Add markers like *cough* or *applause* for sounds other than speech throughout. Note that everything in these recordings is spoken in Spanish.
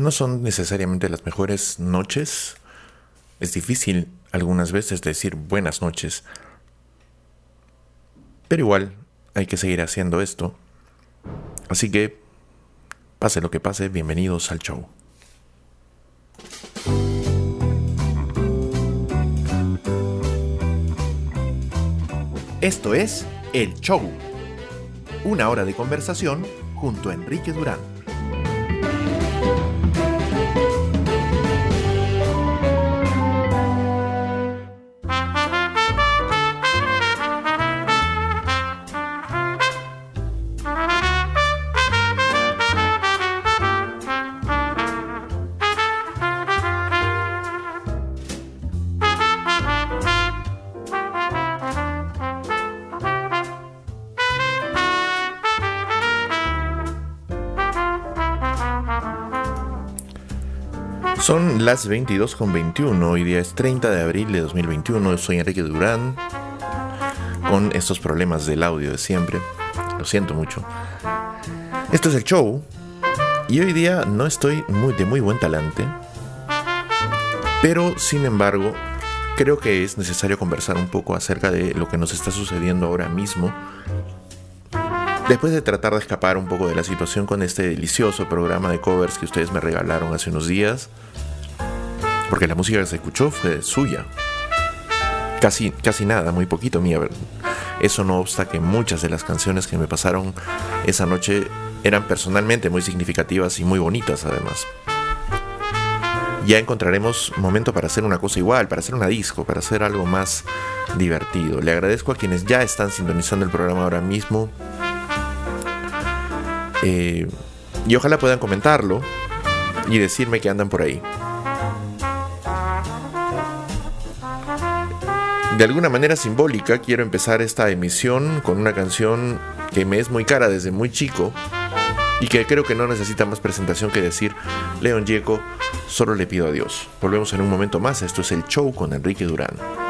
no son necesariamente las mejores noches. Es difícil algunas veces decir buenas noches. Pero igual hay que seguir haciendo esto. Así que, pase lo que pase, bienvenidos al show. Esto es El Show. Una hora de conversación junto a Enrique Durán. Son las 22 con 21, hoy día es 30 de abril de 2021, soy Enrique Durán, con estos problemas del audio de siempre, lo siento mucho. Esto es el show, y hoy día no estoy muy, de muy buen talante, pero sin embargo, creo que es necesario conversar un poco acerca de lo que nos está sucediendo ahora mismo Después de tratar de escapar un poco de la situación con este delicioso programa de covers que ustedes me regalaron hace unos días, porque la música que se escuchó fue suya. Casi, casi nada, muy poquito mía. Eso no obsta que muchas de las canciones que me pasaron esa noche eran personalmente muy significativas y muy bonitas además. Ya encontraremos momento para hacer una cosa igual, para hacer una disco, para hacer algo más divertido. Le agradezco a quienes ya están sintonizando el programa ahora mismo eh, y ojalá puedan comentarlo y decirme que andan por ahí. De alguna manera simbólica quiero empezar esta emisión con una canción que me es muy cara desde muy chico y que creo que no necesita más presentación que decir León Gieco, solo le pido a Dios. Volvemos en un momento más, esto es el show con Enrique Durán.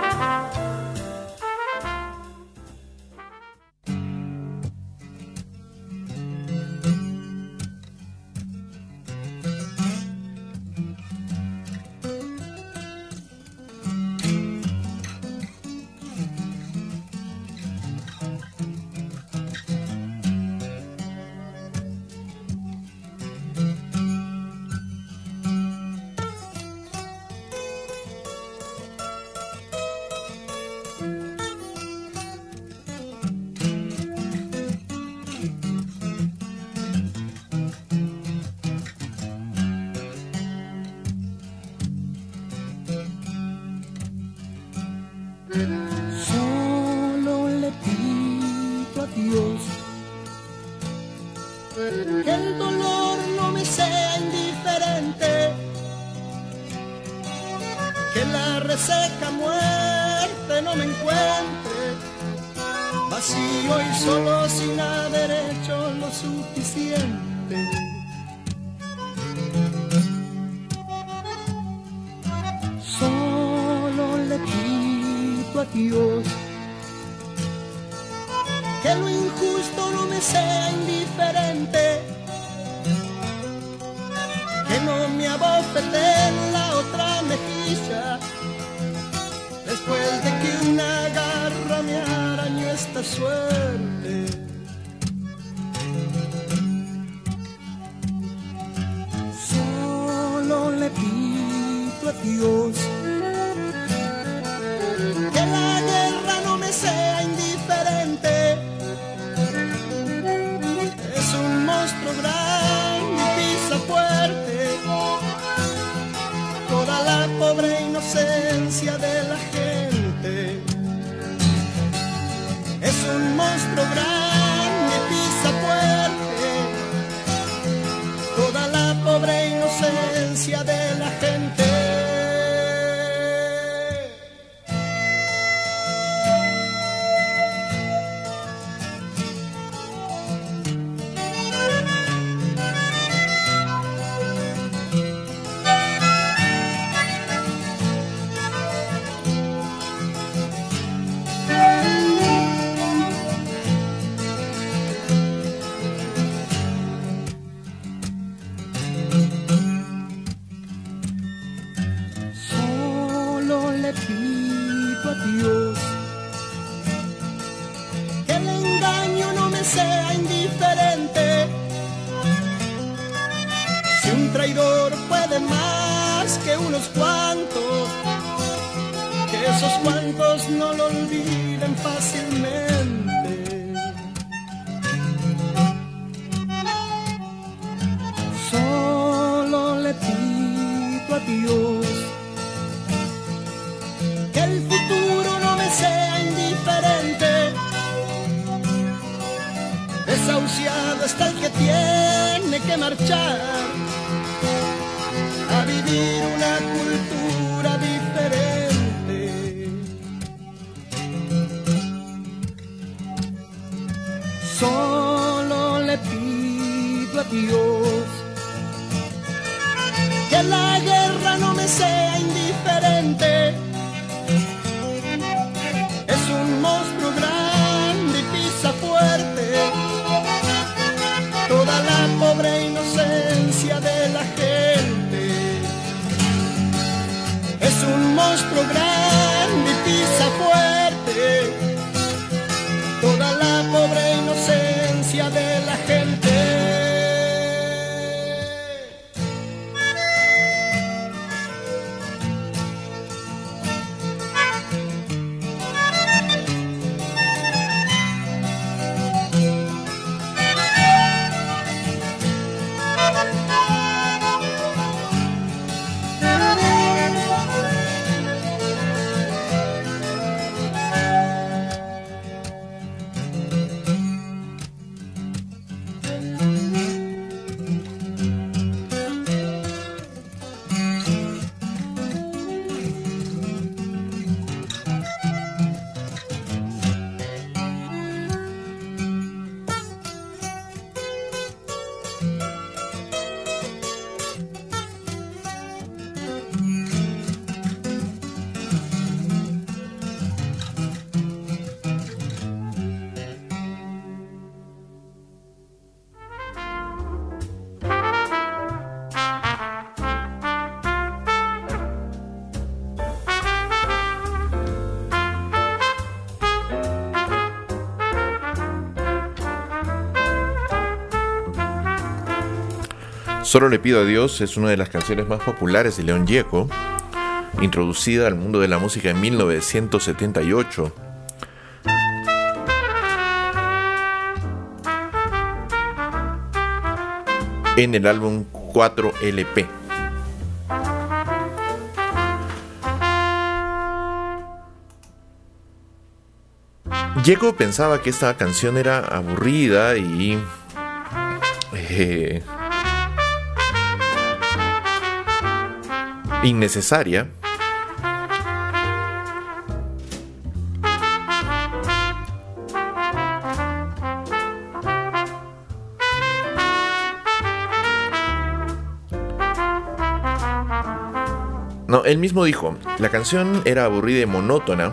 nuestro brazo. Solo le pido a Dios es una de las canciones más populares de León Gieco, introducida al mundo de la música en 1978. En el álbum 4LP. Gieco pensaba que esta canción era aburrida y eh, innecesaria. No, él mismo dijo, la canción era aburrida y monótona.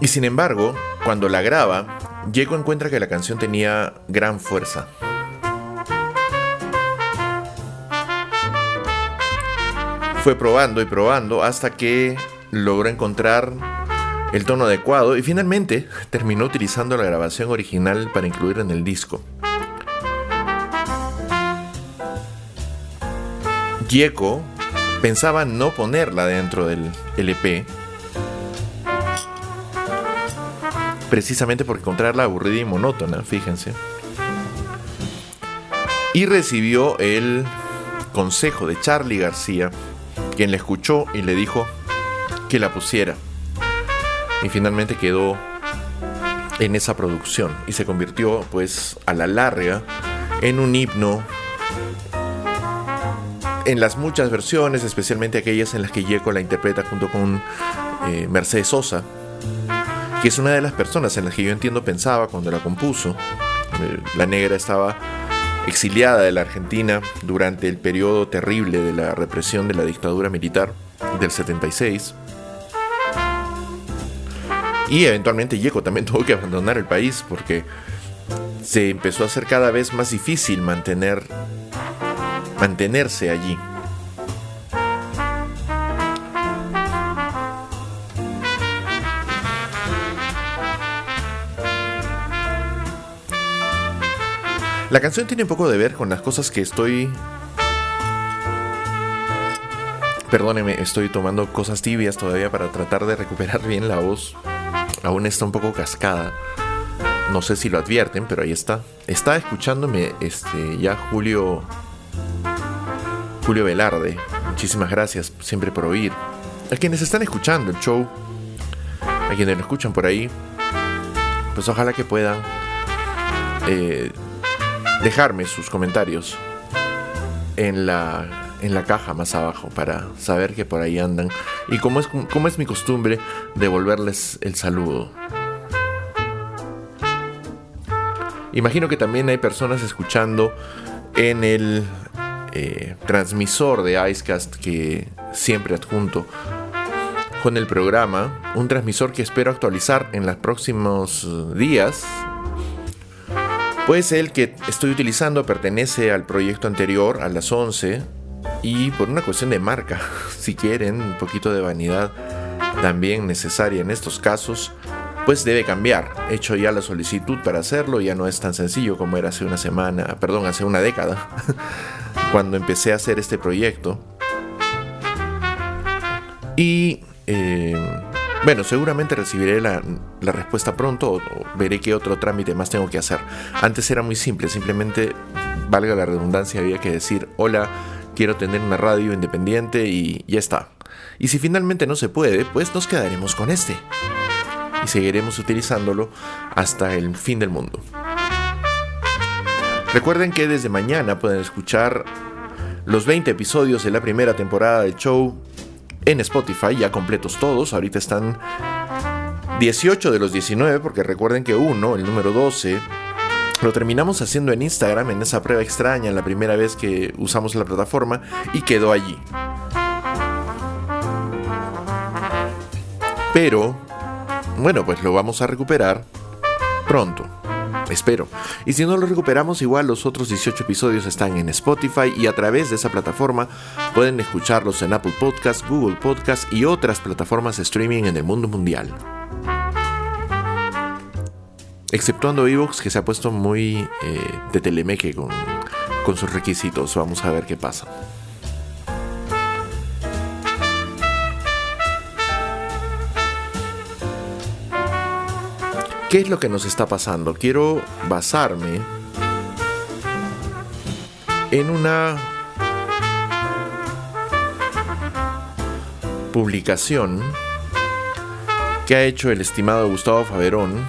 Y sin embargo, cuando la graba, Diego encuentra que la canción tenía gran fuerza. Fue probando y probando hasta que logró encontrar el tono adecuado y finalmente terminó utilizando la grabación original para incluir en el disco. Gieco pensaba no ponerla dentro del LP precisamente por encontrarla aburrida y monótona, fíjense. Y recibió el consejo de Charlie García, quien le escuchó y le dijo que la pusiera. Y finalmente quedó en esa producción y se convirtió pues a la larga en un himno en las muchas versiones, especialmente aquellas en las que Yeco la interpreta junto con eh, Mercedes Sosa, que es una de las personas en las que yo entiendo pensaba cuando la compuso. Eh, la negra estaba exiliada de la Argentina durante el periodo terrible de la represión de la dictadura militar del 76. Y eventualmente Yeco también *laughs* tuvo que abandonar el país porque se empezó a hacer cada vez más difícil mantener mantenerse allí. La canción tiene un poco de ver con las cosas que estoy... Perdóneme, estoy tomando cosas tibias todavía para tratar de recuperar bien la voz. Aún está un poco cascada. No sé si lo advierten, pero ahí está. Está escuchándome este, ya Julio. Julio Velarde. Muchísimas gracias siempre por oír. A quienes están escuchando el show, a quienes lo escuchan por ahí, pues ojalá que puedan eh, dejarme sus comentarios en la, en la caja más abajo para saber que por ahí andan. Y como es, como es mi costumbre, devolverles el saludo. Imagino que también hay personas escuchando en el eh, transmisor de Icecast que siempre adjunto con el programa, un transmisor que espero actualizar en los próximos días. Pues el que estoy utilizando pertenece al proyecto anterior, a las 11, y por una cuestión de marca, *laughs* si quieren, un poquito de vanidad también necesaria en estos casos, pues debe cambiar. He hecho ya la solicitud para hacerlo, ya no es tan sencillo como era hace una semana, perdón, hace una década, *laughs* cuando empecé a hacer este proyecto. Y eh, bueno, seguramente recibiré la, respuesta pronto o, veré qué otro trámite más tengo que hacer. Antes era muy simple, simplemente, valga la redundancia, había que decir, hola, quiero tener una radio independiente y ya está. Y si finalmente no se puede, pues nos quedaremos con este y seguiremos utilizándolo hasta el fin del mundo. Recuerden que desde mañana pueden escuchar los 20 episodios de la primera temporada del show en Spotify, ya completos todos. Ahorita están 18 de los 19, porque recuerden que uno, el número 12, lo terminamos haciendo en Instagram, en esa prueba extraña, la primera vez que usamos la plataforma, y quedó allí. Pero bueno, pues lo vamos a recuperar pronto. Espero. Y si no lo recuperamos, igual los otros 18 episodios están en Spotify y a través de esa plataforma pueden escucharlos en Apple Podcasts, Google Podcasts y otras plataformas de streaming en el mundo mundial. Exceptuando Evox, que se ha puesto muy eh, de telemeque con, con sus requisitos. Vamos a ver qué pasa. ¿Qué es lo que nos está pasando? Quiero basarme en una publicación que ha hecho el estimado Gustavo Faverón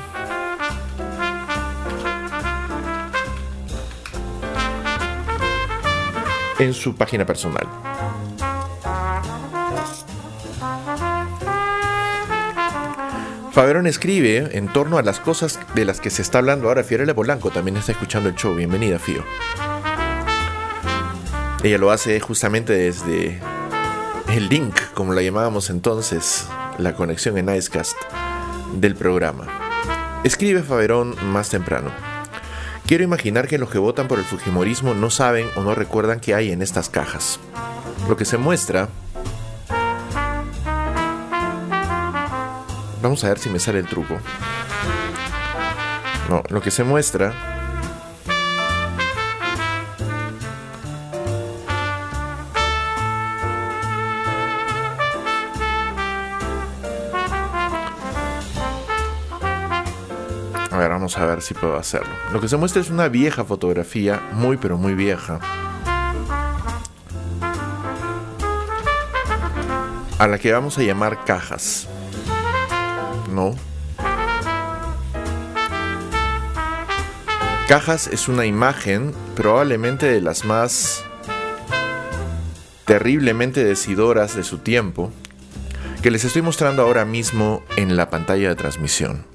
en su página personal. Faberón escribe en torno a las cosas de las que se está hablando ahora. Fiorella Polanco también está escuchando el show. Bienvenida, Fio. Ella lo hace justamente desde el link, como la llamábamos entonces, la conexión en Icecast del programa. Escribe Faberón más temprano. Quiero imaginar que los que votan por el Fujimorismo no saben o no recuerdan qué hay en estas cajas. Lo que se muestra Vamos a ver si me sale el truco. No, lo que se muestra... A ver, vamos a ver si puedo hacerlo. Lo que se muestra es una vieja fotografía, muy pero muy vieja. A la que vamos a llamar cajas. Cajas es una imagen probablemente de las más terriblemente decidoras de su tiempo que les estoy mostrando ahora mismo en la pantalla de transmisión.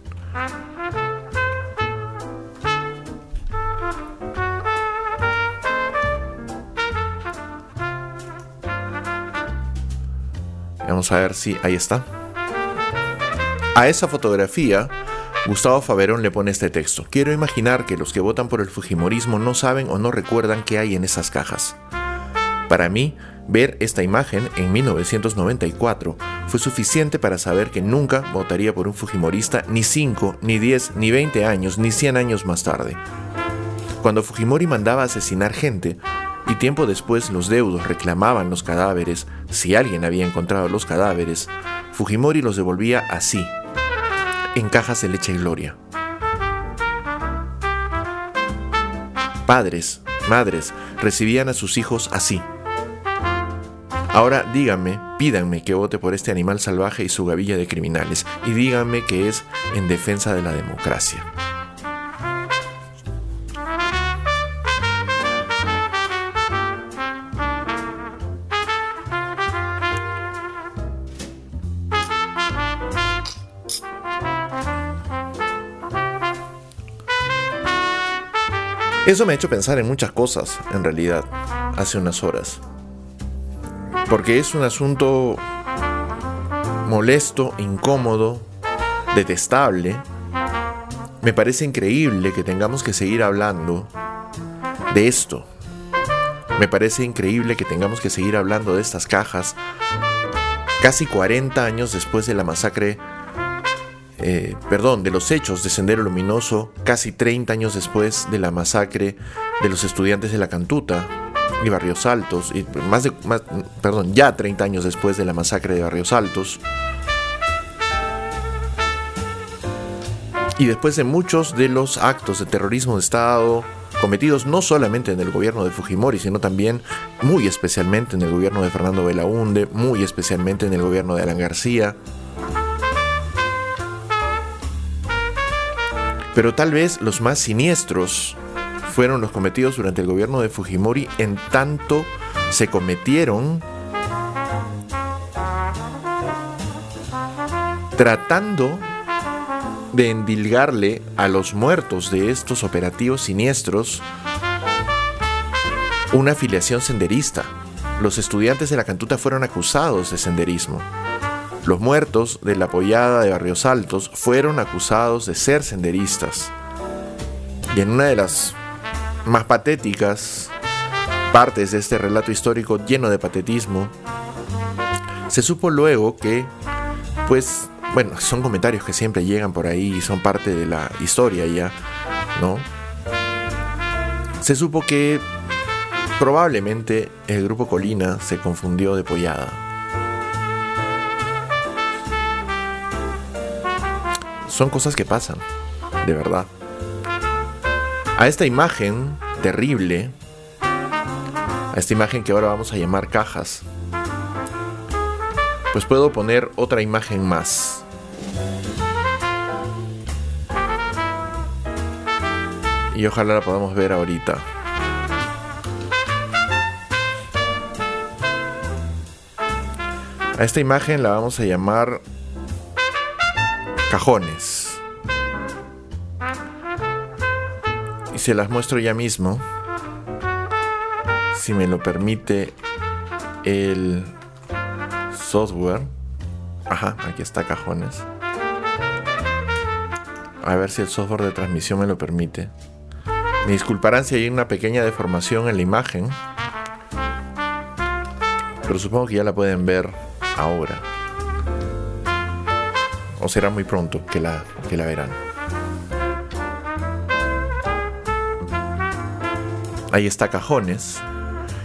Vamos a ver si ahí está. A esa fotografía, Gustavo Faberón le pone este texto. Quiero imaginar que los que votan por el Fujimorismo no saben o no recuerdan qué hay en esas cajas. Para mí, ver esta imagen en 1994 fue suficiente para saber que nunca votaría por un Fujimorista ni 5, ni 10, ni 20 años, ni 100 años más tarde. Cuando Fujimori mandaba asesinar gente, y tiempo después los deudos reclamaban los cadáveres, si alguien había encontrado los cadáveres, Fujimori los devolvía así, en cajas de leche y gloria. Padres, madres, recibían a sus hijos así. Ahora díganme, pídanme que vote por este animal salvaje y su gavilla de criminales, y díganme que es en defensa de la democracia. Eso me ha hecho pensar en muchas cosas, en realidad, hace unas horas. Porque es un asunto molesto, incómodo, detestable. Me parece increíble que tengamos que seguir hablando de esto. Me parece increíble que tengamos que seguir hablando de estas cajas casi 40 años después de la masacre eh, perdón, de los hechos de Sendero Luminoso casi 30 años después de la masacre de los estudiantes de la Cantuta y Barrios Altos, y más de, perdón, ya 30 años después de la masacre de Barrios Altos, y después de muchos de los actos de terrorismo de Estado cometidos no solamente en el gobierno de Fujimori, sino también muy especialmente en el gobierno de Fernando Belaunde, muy especialmente en el gobierno de Alan García, Pero tal vez los más siniestros fueron los cometidos durante el gobierno de Fujimori en tanto se cometieron tratando de endilgarle a los muertos de estos operativos siniestros una afiliación senderista. Los estudiantes de la cantuta fueron acusados de senderismo. Los muertos de la apoyada de Barrios Altos fueron acusados de ser senderistas. Y en una de las más patéticas partes de este relato histórico lleno de patetismo, se supo luego que, pues, bueno, son comentarios que siempre llegan por ahí y son parte de la historia ya, ¿no? Se supo que probablemente el grupo Colina se confundió de pollada. Son cosas que pasan, de verdad. A esta imagen terrible, a esta imagen que ahora vamos a llamar cajas, pues puedo poner otra imagen más. Y ojalá la podamos ver ahorita. A esta imagen la vamos a llamar cajones. Y se las muestro ya mismo. Si me lo permite el software. Ajá, aquí está cajones. A ver si el software de transmisión me lo permite. Me disculparán si hay una pequeña deformación en la imagen. Pero supongo que ya la pueden ver ahora será muy pronto que la, que la verán. Ahí está Cajones.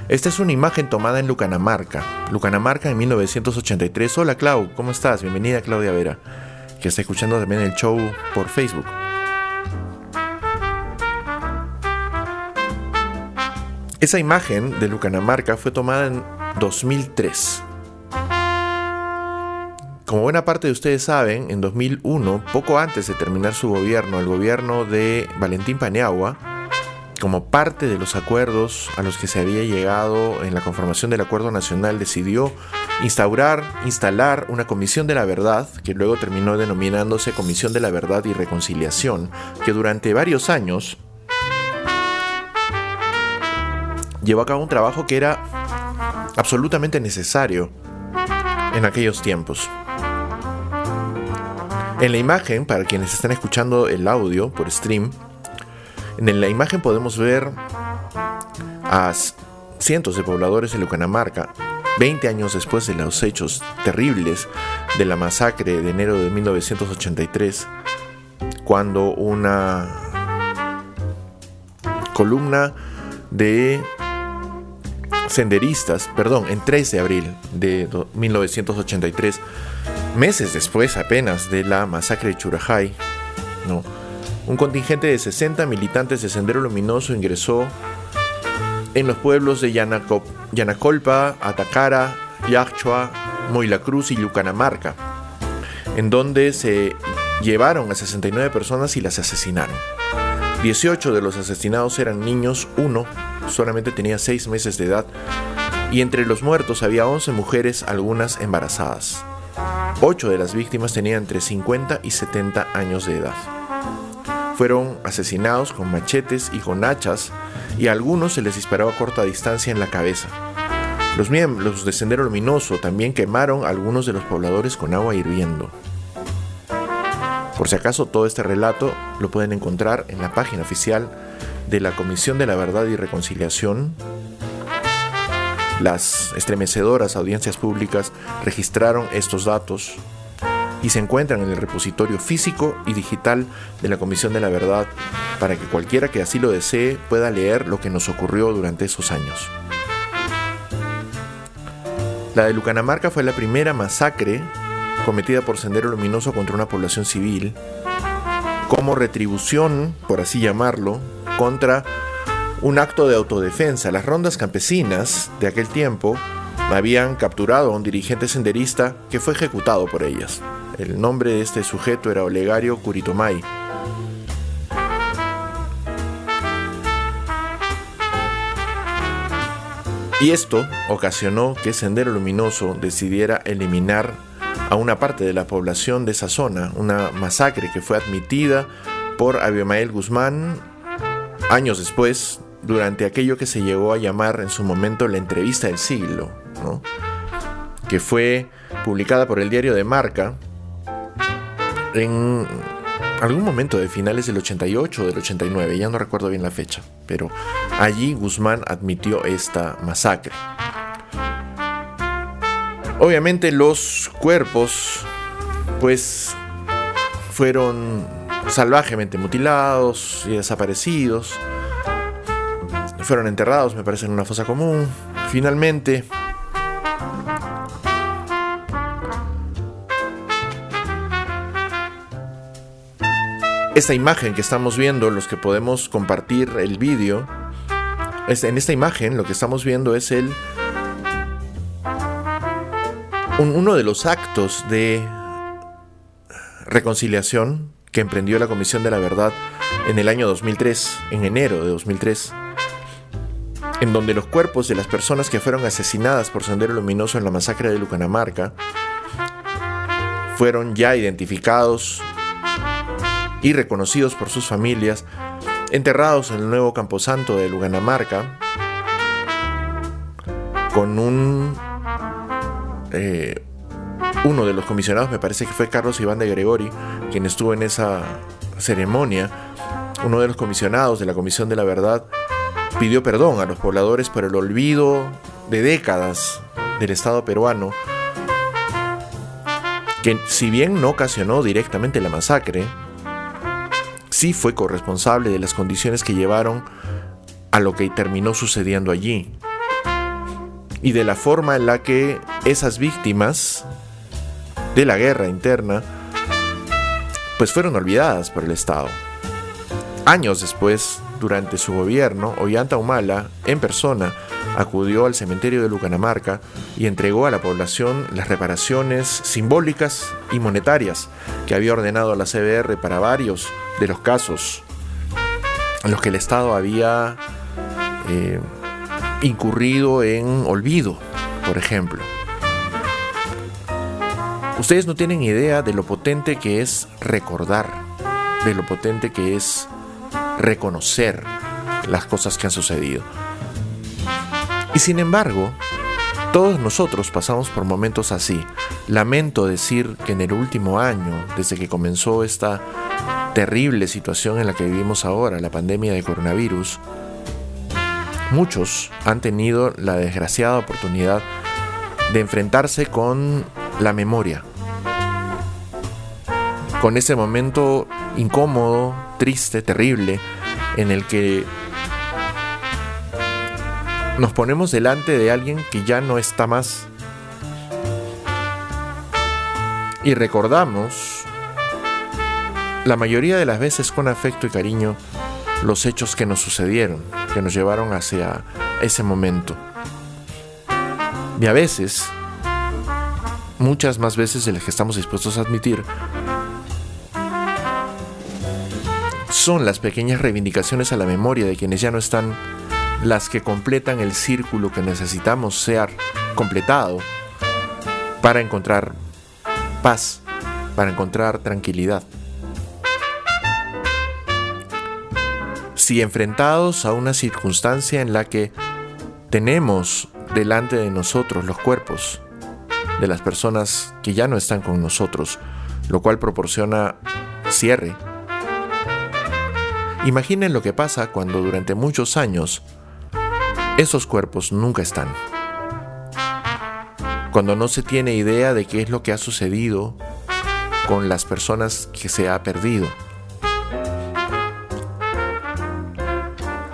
Esta es una imagen tomada en Lucanamarca. Lucanamarca en 1983. Hola Clau, ¿cómo estás? Bienvenida Claudia Vera, que está escuchando también el show por Facebook. Esa imagen de Lucanamarca fue tomada en 2003. Como buena parte de ustedes saben, en 2001, poco antes de terminar su gobierno, el gobierno de Valentín Paniagua, como parte de los acuerdos a los que se había llegado en la conformación del Acuerdo Nacional, decidió instaurar, instalar una Comisión de la Verdad, que luego terminó denominándose Comisión de la Verdad y Reconciliación, que durante varios años llevó a cabo un trabajo que era absolutamente necesario en aquellos tiempos. En la imagen, para quienes están escuchando el audio por stream, en la imagen podemos ver a cientos de pobladores de Lucanamarca, 20 años después de los hechos terribles de la masacre de enero de 1983, cuando una columna de senderistas, perdón, en 3 de abril de 1983, meses después apenas de la masacre de Churajay, un contingente de 60 militantes de Sendero Luminoso ingresó en los pueblos de Yanacolpa, Atacara, Yaxchua, Moilacruz y Lucanamarca, en donde se llevaron a 69 personas y las asesinaron. 18 de los asesinados eran niños, uno solamente tenía 6 meses de edad, y entre los muertos había 11 mujeres, algunas embarazadas. 8 de las víctimas tenían entre 50 y 70 años de edad. Fueron asesinados con machetes y con hachas y a algunos se les disparó a corta distancia en la cabeza. Los miembros de Sendero Luminoso también quemaron a algunos de los pobladores con agua hirviendo. Por si acaso todo este relato lo pueden encontrar en la página oficial de la Comisión de la Verdad y Reconciliación. Las estremecedoras audiencias públicas registraron estos datos y se encuentran en el repositorio físico y digital de la Comisión de la Verdad para que cualquiera que así lo desee pueda leer lo que nos ocurrió durante esos años. La de Lucanamarca fue la primera masacre cometida por Sendero Luminoso contra una población civil como retribución, por así llamarlo, contra un acto de autodefensa. Las rondas campesinas de aquel tiempo habían capturado a un dirigente senderista que fue ejecutado por ellas. El nombre de este sujeto era Olegario Curitomay. Y esto ocasionó que Sendero Luminoso decidiera eliminar a una parte de la población de esa zona, una masacre que fue admitida por Abimael Guzmán años después, durante aquello que se llegó a llamar en su momento la entrevista del siglo, que fue publicada por el diario de Marca en algún momento de finales del 88 o del 89, ya no recuerdo bien la fecha, pero allí Guzmán admitió esta masacre. Obviamente los cuerpos pues fueron salvajemente mutilados y desaparecidos. Fueron enterrados, me parece, en una fosa común. Finalmente, esta imagen que estamos viendo, los que podemos compartir el vídeo, en esta imagen lo que estamos viendo es el uno de los actos de reconciliación que emprendió la Comisión de la Verdad en el año 2003, en enero de 2003, en donde los cuerpos de las personas que fueron asesinadas por Sendero Luminoso en la masacre de Lucanamarca fueron ya identificados y reconocidos por sus familias, enterrados en el nuevo camposanto de Lucanamarca, con un... Eh, uno de los comisionados, me parece que fue Carlos Iván de Gregori, quien estuvo en esa ceremonia, uno de los comisionados de la Comisión de la Verdad, pidió perdón a los pobladores por el olvido de décadas del Estado peruano, que si bien no ocasionó directamente la masacre, sí fue corresponsable de las condiciones que llevaron a lo que terminó sucediendo allí y de la forma en la que esas víctimas de la guerra interna pues fueron olvidadas por el Estado. Años después, durante su gobierno, Ollanta Humala, en persona, acudió al cementerio de Lucanamarca y entregó a la población las reparaciones simbólicas y monetarias que había ordenado la CBR para varios de los casos en los que el Estado había eh, incurrido en olvido, por ejemplo. Ustedes no tienen idea de lo potente que es recordar, de lo potente que es reconocer las cosas que han sucedido. Y sin embargo, todos nosotros pasamos por momentos así. Lamento decir que en el último año, desde que comenzó esta terrible situación en la que vivimos ahora, la pandemia de coronavirus, muchos han tenido la desgraciada oportunidad de enfrentarse con la memoria, con ese momento incómodo, triste, terrible, en el que nos ponemos delante de alguien que ya no está más y recordamos la mayoría de las veces con afecto y cariño los hechos que nos sucedieron, que nos llevaron hacia ese momento. Y a veces, muchas más veces de las que estamos dispuestos a admitir, son las pequeñas reivindicaciones a la memoria de quienes ya no están las que completan el círculo que necesitamos ser completado para encontrar paz, para encontrar tranquilidad. Si enfrentados a una circunstancia en la que tenemos delante de nosotros los cuerpos de las personas que ya no están con nosotros, lo cual proporciona cierre, imaginen lo que pasa cuando durante muchos años esos cuerpos nunca están. Cuando no se tiene idea de qué es lo que ha sucedido con las personas que se ha perdido,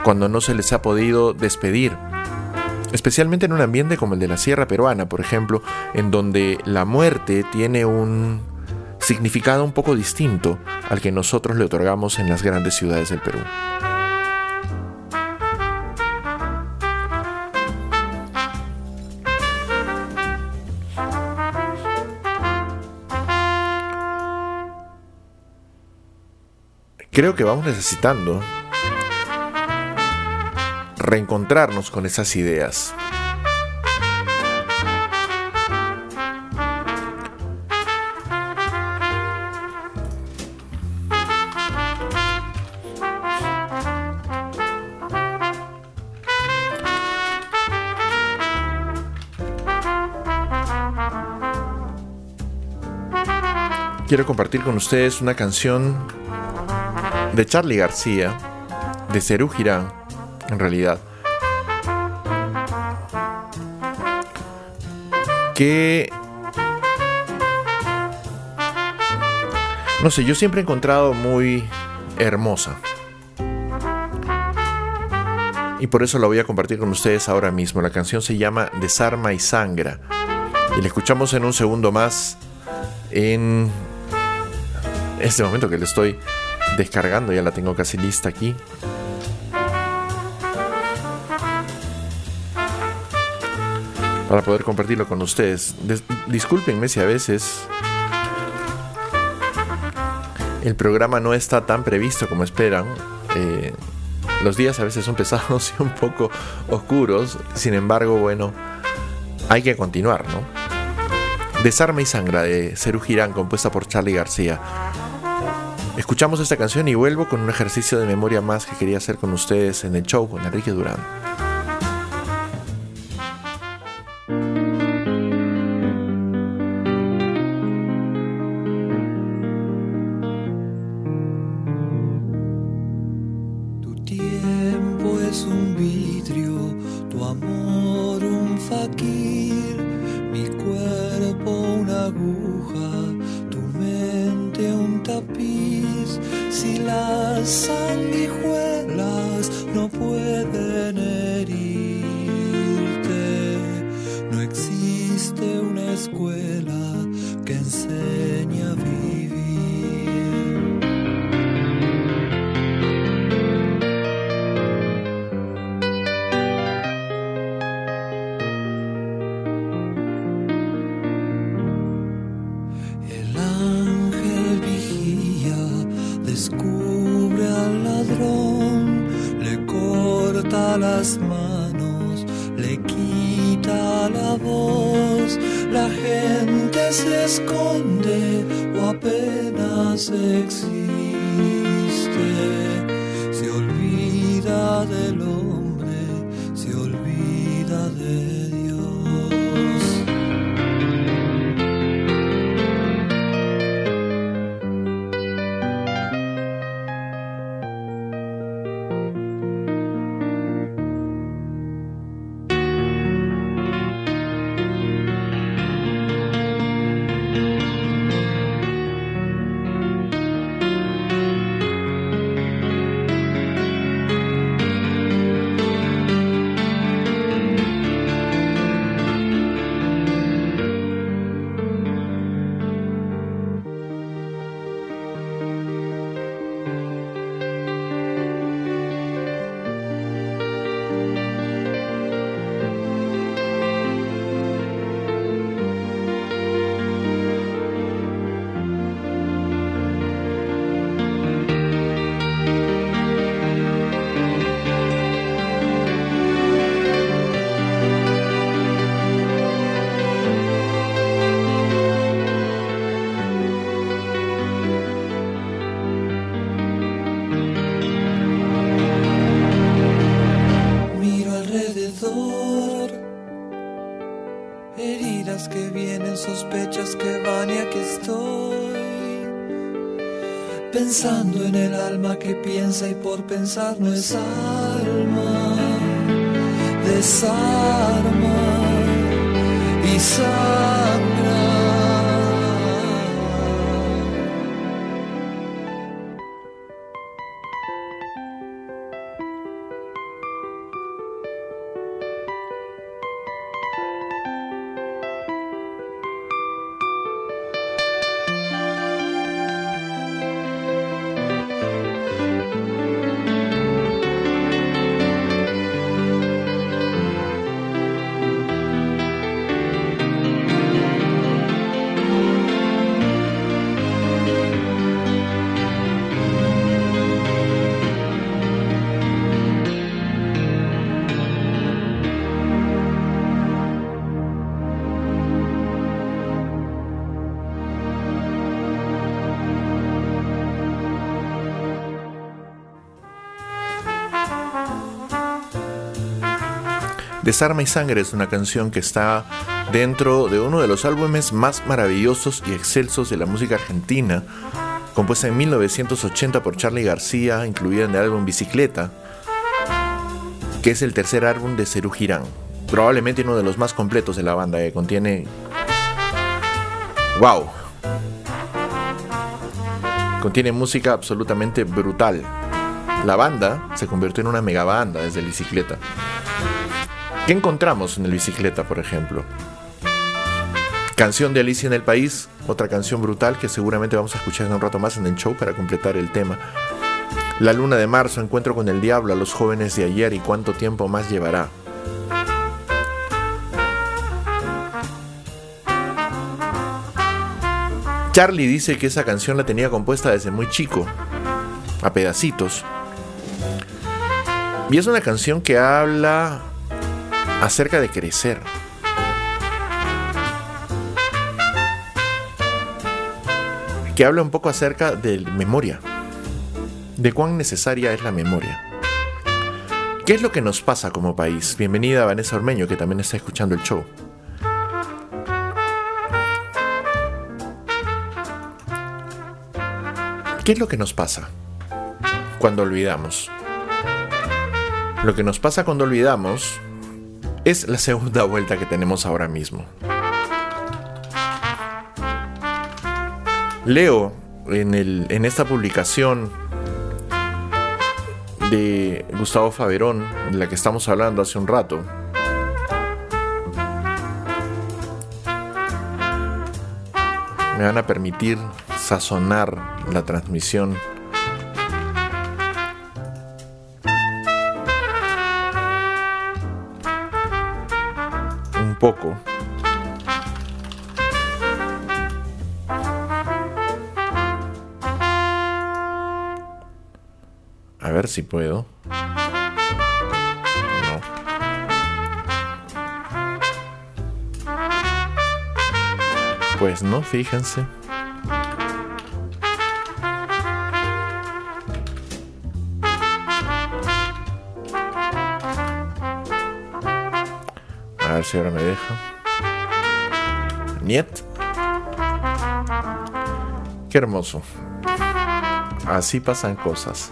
cuando no se les ha podido despedir, especialmente en un ambiente como el de la Sierra Peruana, por ejemplo, en donde la muerte tiene un significado un poco distinto al que nosotros le otorgamos en las grandes ciudades del Perú. creo que vamos necesitando reencontrarnos con esas ideas. Quiero compartir con ustedes una canción de Charlie García, de Cerú Girán, en realidad, que no sé, yo siempre he encontrado muy hermosa. Y por eso la voy a compartir con ustedes ahora mismo. La canción se llama Desarma y Sangra. Y la escuchamos en un segundo más en este momento que le estoy descargando, ya la tengo casi lista aquí. Para poder compartirlo con ustedes. discúlpenme si a veces el programa no está tan previsto como esperan. Eh, los días a veces son pesados *laughs* y un poco oscuros. Sin embargo, bueno, hay que continuar, ¿no? Desarma y Sangra de Cerú Girán, compuesta por Charlie García. Escuchamos esta canción y vuelvo con un ejercicio de memoria más que quería hacer con ustedes en el show con Enrique Durán. quita las manos, le quita la voz. La gente se esconde o apenas existe, se olvida de lo por pensar no es alma, desarma y sangra. Desarma y Sangre es una canción que está dentro de uno de los álbumes más maravillosos y excelsos de la música argentina, compuesta en 1980 por Charlie García, incluida en el álbum Bicicleta, que es el tercer álbum de Cerú Girán, probablemente uno de los más completos de la banda, que contiene... ¡Wow! Contiene música absolutamente brutal. La banda se convirtió en una megabanda desde bicicleta. ¿Qué encontramos en el bicicleta, por ejemplo? Canción de Alicia en el País, otra canción brutal que seguramente vamos a escuchar en un rato más en el show para completar el tema. La luna de marzo, encuentro con el diablo, a los jóvenes de ayer y cuánto tiempo más llevará. Charlie dice que esa canción la tenía compuesta desde muy chico, a pedacitos. Y es una canción que habla acerca de crecer. Que habla un poco acerca de memoria, de cuán necesaria es la memoria. ¿Qué es lo que nos pasa como país? Bienvenida Vanessa Ormeño, que también está escuchando el show. ¿Qué es lo que nos pasa cuando olvidamos? Lo que nos pasa cuando olvidamos es la segunda vuelta que tenemos ahora mismo. Leo en, en esta publicación de Gustavo Faberón, de la que estamos hablando hace un rato, me van a permitir sazonar la transmisión si puedo. Pues no, fíjense. ver si ahora me deja. Niet. Qué hermoso. Así pasan cosas.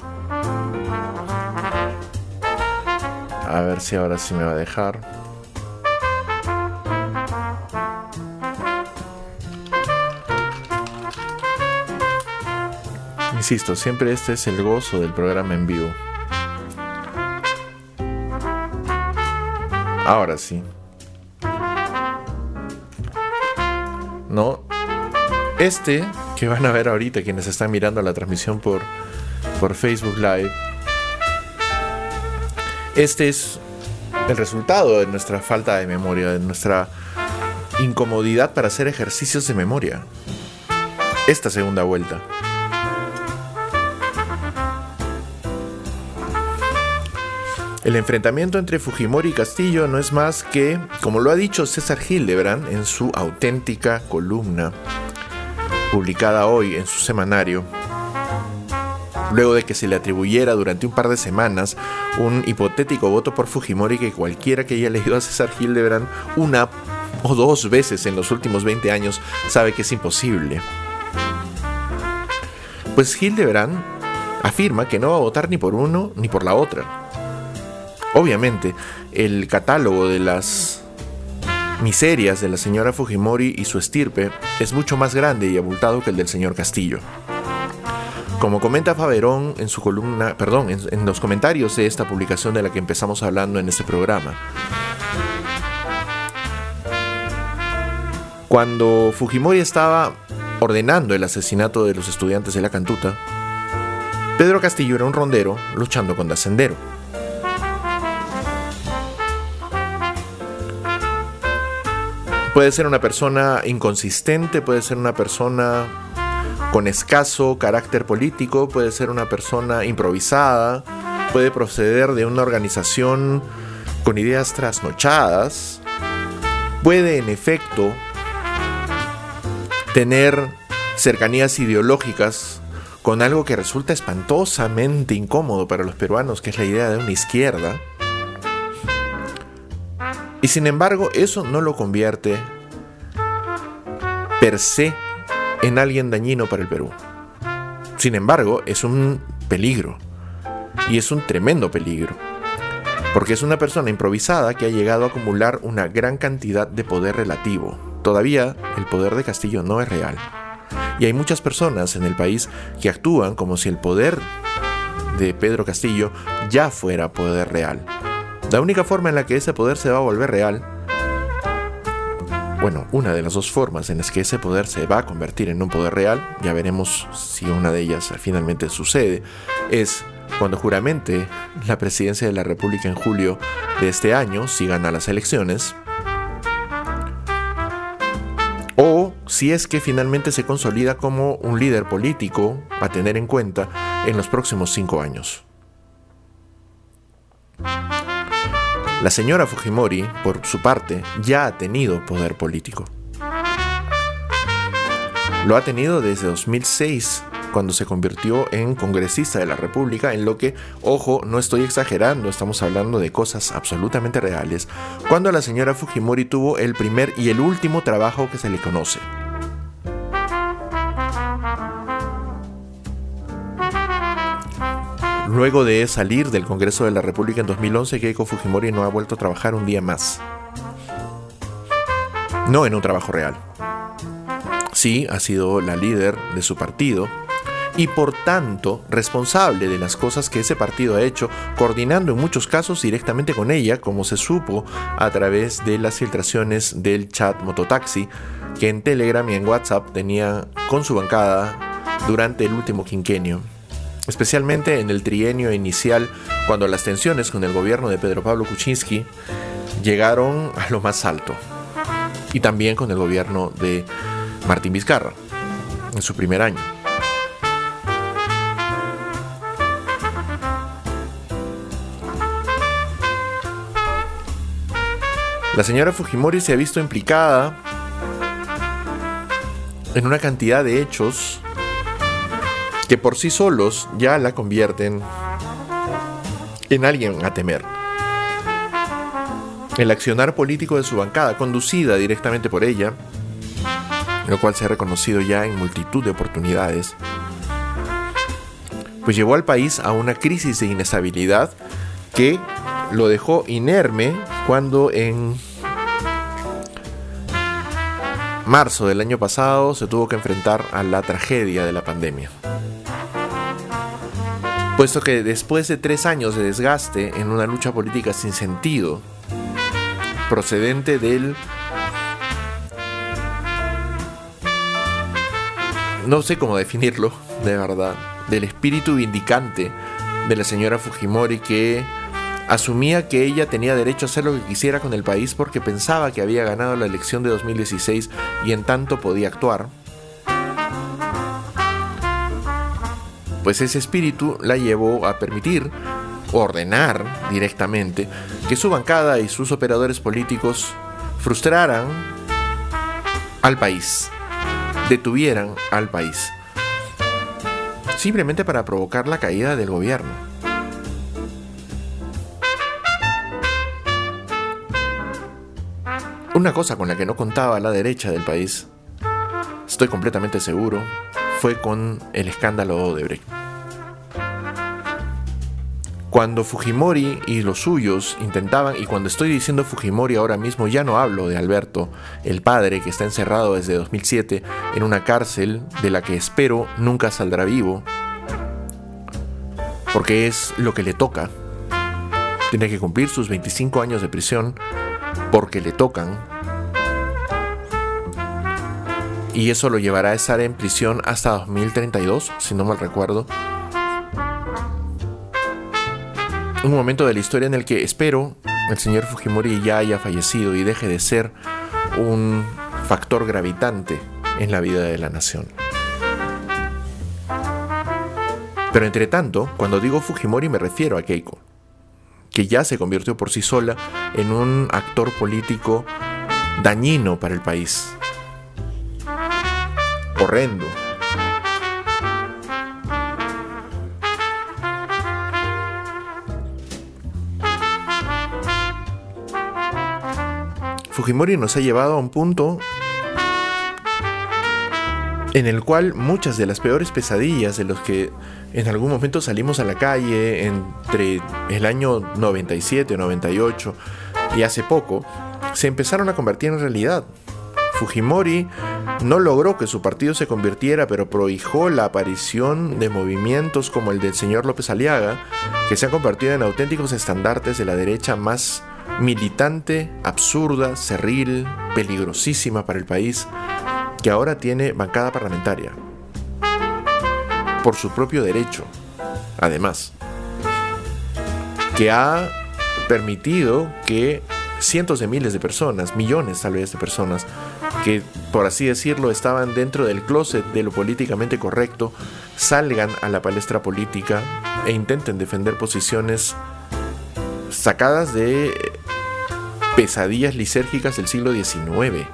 A ver si ahora sí me va a dejar. Insisto, siempre este es el gozo del programa en vivo. Ahora sí. ¿no? Este que van a ver ahorita quienes están mirando la transmisión por, por Facebook Live, este es el resultado de nuestra falta de memoria, de nuestra incomodidad para hacer ejercicios de memoria. Esta segunda vuelta. El enfrentamiento entre Fujimori y Castillo no es más que, como lo ha dicho César Hildebrand en su auténtica columna, publicada hoy en su semanario, luego de que se le atribuyera durante un par de semanas un hipotético voto por Fujimori que cualquiera que haya leído a César Hildebrand una o dos veces en los últimos 20 años sabe que es imposible. Pues Hildebrand afirma que no va a votar ni por uno ni por la otra. Obviamente, el catálogo de las miserias de la señora Fujimori y su estirpe es mucho más grande y abultado que el del señor Castillo. Como comenta Faverón en su columna, perdón, en, los comentarios de esta publicación de la que empezamos hablando en este programa, cuando Fujimori estaba ordenando el asesinato de los estudiantes de la cantuta, Pedro Castillo era un rondero luchando contra Sendero. Puede ser una persona inconsistente, puede ser una persona con escaso carácter político, puede ser una persona improvisada, puede proceder de una organización con ideas trasnochadas, puede en efecto tener cercanías ideológicas con algo que resulta espantosamente incómodo para los peruanos, que es la idea de una izquierda, y sin embargo, eso no lo convierte per se en alguien dañino para el Perú. Sin embargo, es un peligro. Y es un tremendo peligro. Porque es una persona improvisada que ha llegado a acumular una gran cantidad de poder relativo. Todavía el poder de Castillo no es real. Y hay muchas personas en el país que actúan como si el poder de Pedro Castillo ya fuera poder real. La única forma en la que ese poder se va a volver real, bueno, una de las dos formas en las que ese poder se va a convertir en un poder real, ya veremos si una de ellas finalmente sucede, es cuando juramente la presidencia de la República en julio de este año, si gana las elecciones, o si es que finalmente se consolida como un líder político a tener en cuenta en los próximos cinco años. La señora Fujimori, por su parte, ya ha tenido poder político. Lo ha tenido desde 2006, cuando se convirtió en congresista de la República, en lo que, ojo, no estoy exagerando, estamos hablando de cosas absolutamente reales, cuando la señora Fujimori tuvo el primer y el último trabajo que se le conoce. Luego de salir del Congreso de la República en 2011, Keiko Fujimori no ha vuelto a trabajar un día más. No en un trabajo real. Sí, ha sido la líder de su partido y por tanto responsable de las cosas que ese partido ha hecho, coordinando en muchos casos directamente con ella, como se supo a través de las filtraciones del chat Mototaxi, que en Telegram y en WhatsApp tenía con su bancada durante el último quinquenio especialmente en el trienio inicial, cuando las tensiones con el gobierno de Pedro Pablo Kuczynski llegaron a lo más alto, y también con el gobierno de Martín Vizcarra, en su primer año. La señora Fujimori se ha visto implicada en una cantidad de hechos que por sí solos ya la convierten en alguien a temer. El accionar político de su bancada, conducida directamente por ella, lo cual se ha reconocido ya en multitud de oportunidades, pues llevó al país a una crisis de inestabilidad que lo dejó inerme cuando en marzo del año pasado se tuvo que enfrentar a la tragedia de la pandemia puesto que después de tres años de desgaste en una lucha política sin sentido, procedente del... No sé cómo definirlo, de verdad, del espíritu vindicante de la señora Fujimori que asumía que ella tenía derecho a hacer lo que quisiera con el país porque pensaba que había ganado la elección de 2016 y en tanto podía actuar pues ese espíritu la llevó a permitir, ordenar directamente, que su bancada y sus operadores políticos frustraran al país, detuvieran al país, simplemente para provocar la caída del gobierno. Una cosa con la que no contaba la derecha del país, estoy completamente seguro, fue con el escándalo Odebrecht. Cuando Fujimori y los suyos intentaban, y cuando estoy diciendo Fujimori ahora mismo ya no hablo de Alberto, el padre que está encerrado desde 2007 en una cárcel de la que espero nunca saldrá vivo, porque es lo que le toca. Tiene que cumplir sus 25 años de prisión porque le tocan. Y eso lo llevará a estar en prisión hasta 2032, si no mal recuerdo. Un momento de la historia en el que espero el señor Fujimori ya haya fallecido y deje de ser un factor gravitante en la vida de la nación. Pero entre tanto, cuando digo Fujimori me refiero a Keiko que ya se convirtió por sí sola en un actor político dañino para el país. Horrendo. Fujimori nos ha llevado a un punto en el cual muchas de las peores pesadillas de los que en algún momento salimos a la calle entre el año 97 o 98 y hace poco, se empezaron a convertir en realidad. Fujimori no logró que su partido se convirtiera, pero prohijó la aparición de movimientos como el del señor López Aliaga, que se han convertido en auténticos estandartes de la derecha más militante, absurda, cerril, peligrosísima para el país, que ahora tiene bancada parlamentaria. Por su propio derecho, además. Que ha permitido que cientos de miles de personas, millones tal vez de personas, que por así decirlo estaban dentro del closet de lo políticamente correcto, salgan a la palestra política e intenten defender posiciones sacadas de pesadillas lisérgicas del siglo XIX.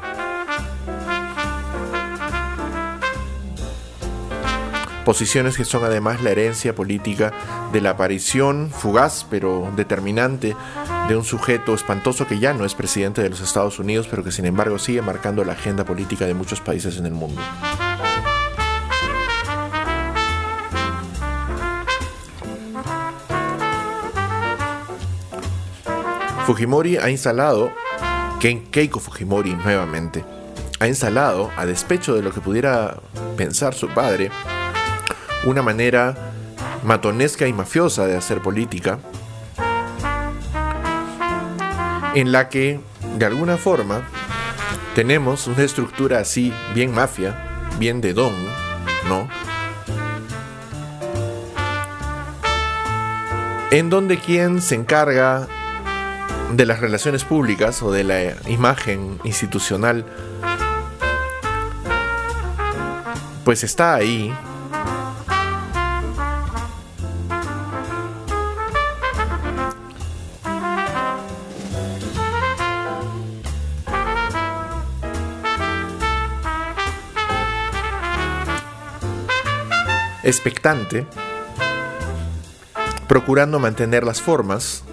posiciones que son además la herencia política de la aparición fugaz pero determinante de un sujeto espantoso que ya no es presidente de los Estados Unidos, pero que sin embargo sigue marcando la agenda política de muchos países en el mundo. Fujimori ha instalado, Keiko Fujimori nuevamente, ha instalado, a despecho de lo que pudiera pensar su padre, una manera matonesca y mafiosa de hacer política, en la que, de alguna forma, tenemos una estructura así, bien mafia, bien de don, ¿no? En donde quien se encarga de las relaciones públicas o de la imagen institucional, pues está ahí expectante, procurando mantener las formas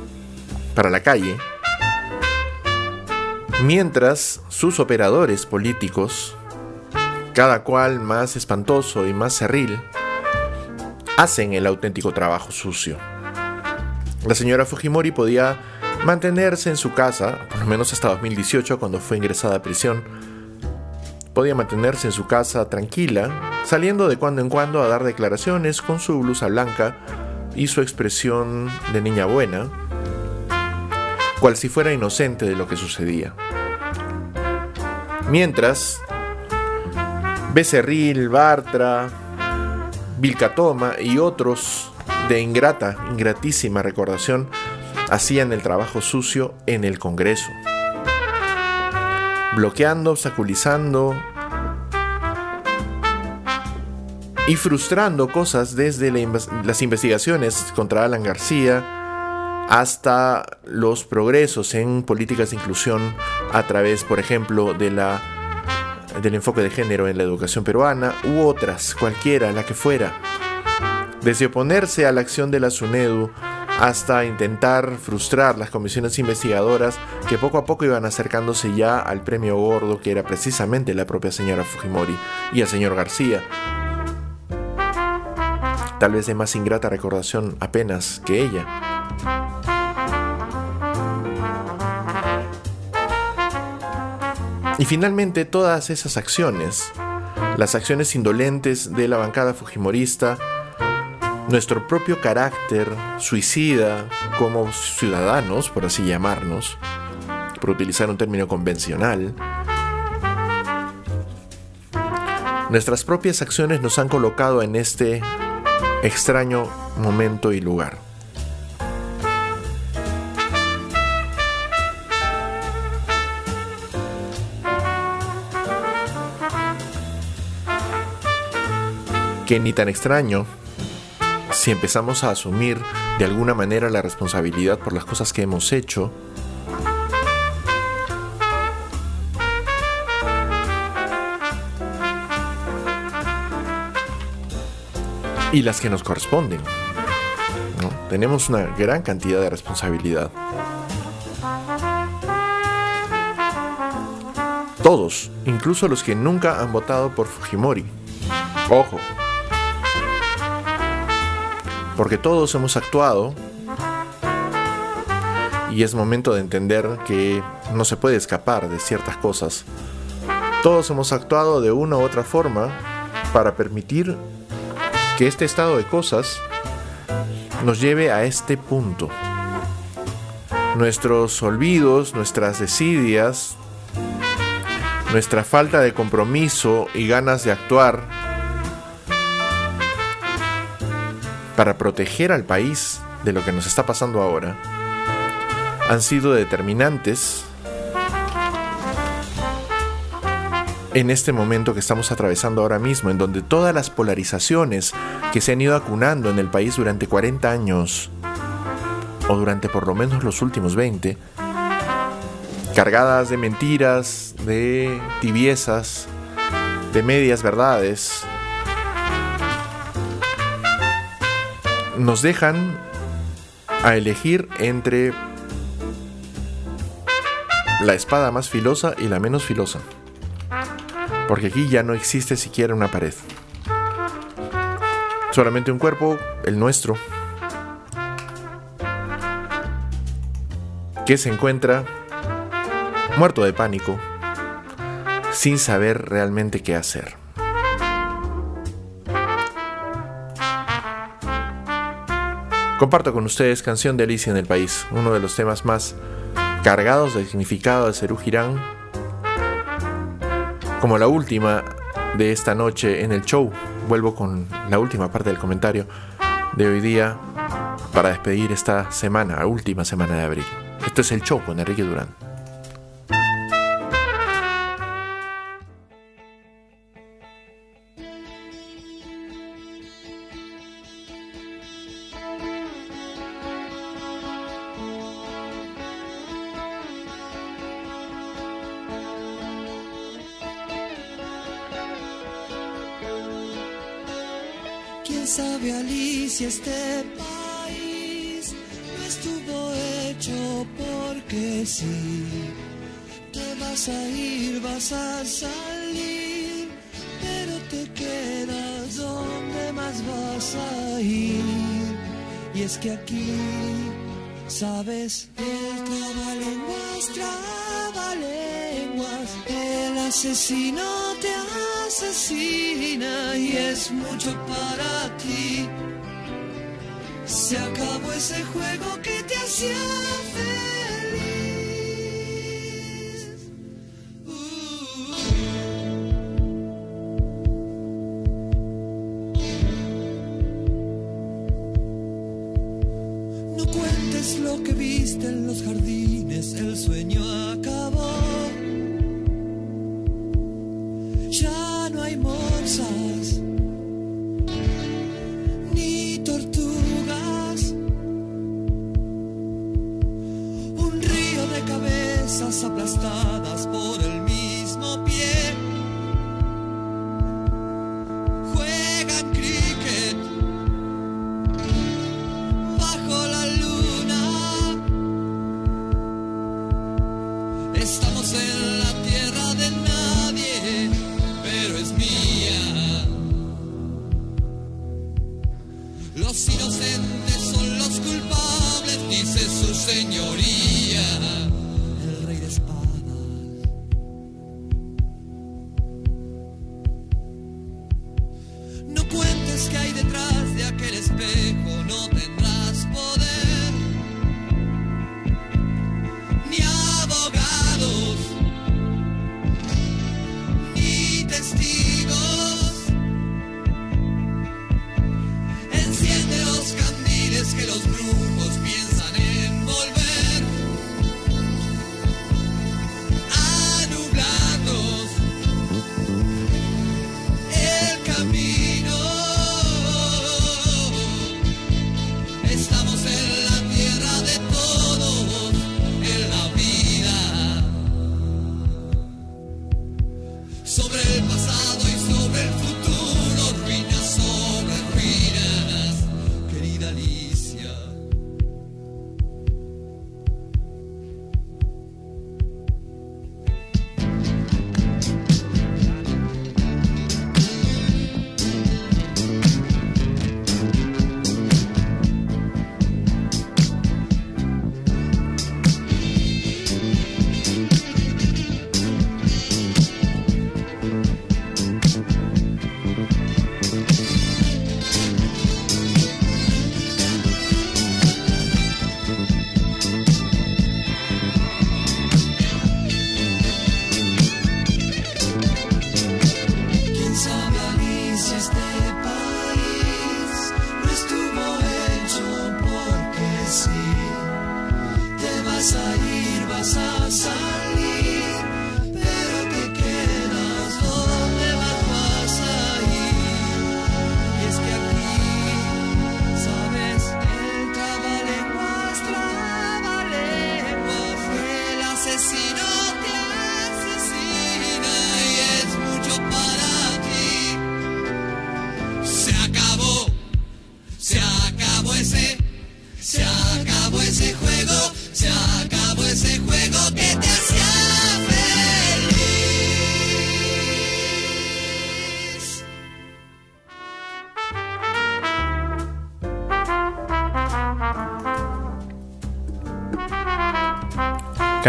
para la calle, mientras sus operadores políticos, cada cual más espantoso y más cerril, hacen el auténtico trabajo sucio. La señora Fujimori podía mantenerse en su casa, por lo menos hasta 2018, cuando fue ingresada a prisión, podía mantenerse en su casa tranquila, saliendo de cuando en cuando a dar declaraciones con su blusa blanca y su expresión de niña buena, cual si fuera inocente de lo que sucedía. Mientras, Becerril, Bartra, Vilcatoma y otros de ingrata, ingratísima recordación, hacían el trabajo sucio en el Congreso bloqueando, obstaculizando y frustrando cosas desde las investigaciones contra Alan García hasta los progresos en políticas de inclusión a través, por ejemplo, de la, del enfoque de género en la educación peruana u otras, cualquiera, la que fuera. Desde oponerse a la acción de la SUNEDU hasta intentar frustrar las comisiones investigadoras que poco a poco iban acercándose ya al premio gordo que era precisamente la propia señora Fujimori y el señor García. Tal vez de más ingrata recordación apenas que ella. Y finalmente todas esas acciones, las acciones indolentes de la bancada fujimorista, nuestro propio carácter suicida como ciudadanos, por así llamarnos, por utilizar un término convencional, nuestras propias acciones nos han colocado en este extraño momento y lugar. que ni tan extraño si empezamos a asumir de alguna manera la responsabilidad por las cosas que hemos hecho, y las que nos corresponden. Tenemos una gran cantidad de responsabilidad. Todos, incluso los que nunca han votado por Fujimori. Ojo, porque todos hemos actuado y es momento de entender que no se puede escapar de ciertas cosas. Todos hemos actuado de una u otra forma para permitir que este estado de cosas nos lleve a este punto. Nuestros olvidos, nuestras desidias, nuestra falta de compromiso y ganas de actuar para proteger al país de lo que nos está pasando ahora han sido determinantes en este momento que estamos atravesando ahora mismo, en donde todas las polarizaciones que se han ido acunando en el país durante 40 años, o durante por lo menos los últimos 20, cargadas de mentiras, de tibiezas, de medias verdades, nos dejan a elegir entre la espada más filosa y la menos filosa. Porque aquí ya no existe siquiera una pared. Solamente un cuerpo, el nuestro, que se encuentra muerto de pánico, sin saber realmente qué hacer. Comparto con ustedes Canción de Alicia en el País, uno de los temas más cargados de significado de Serú Girán, como la última de esta noche en el show. Vuelvo con la última parte del comentario de hoy día para despedir esta semana, la última semana de abril. Esto es el show con Enrique Durán. Que aquí, sabes, el trabalenguas, trabalenguas, el asesino te asesina y es mucho para ti. Se acabó ese juego que te hacía feliz.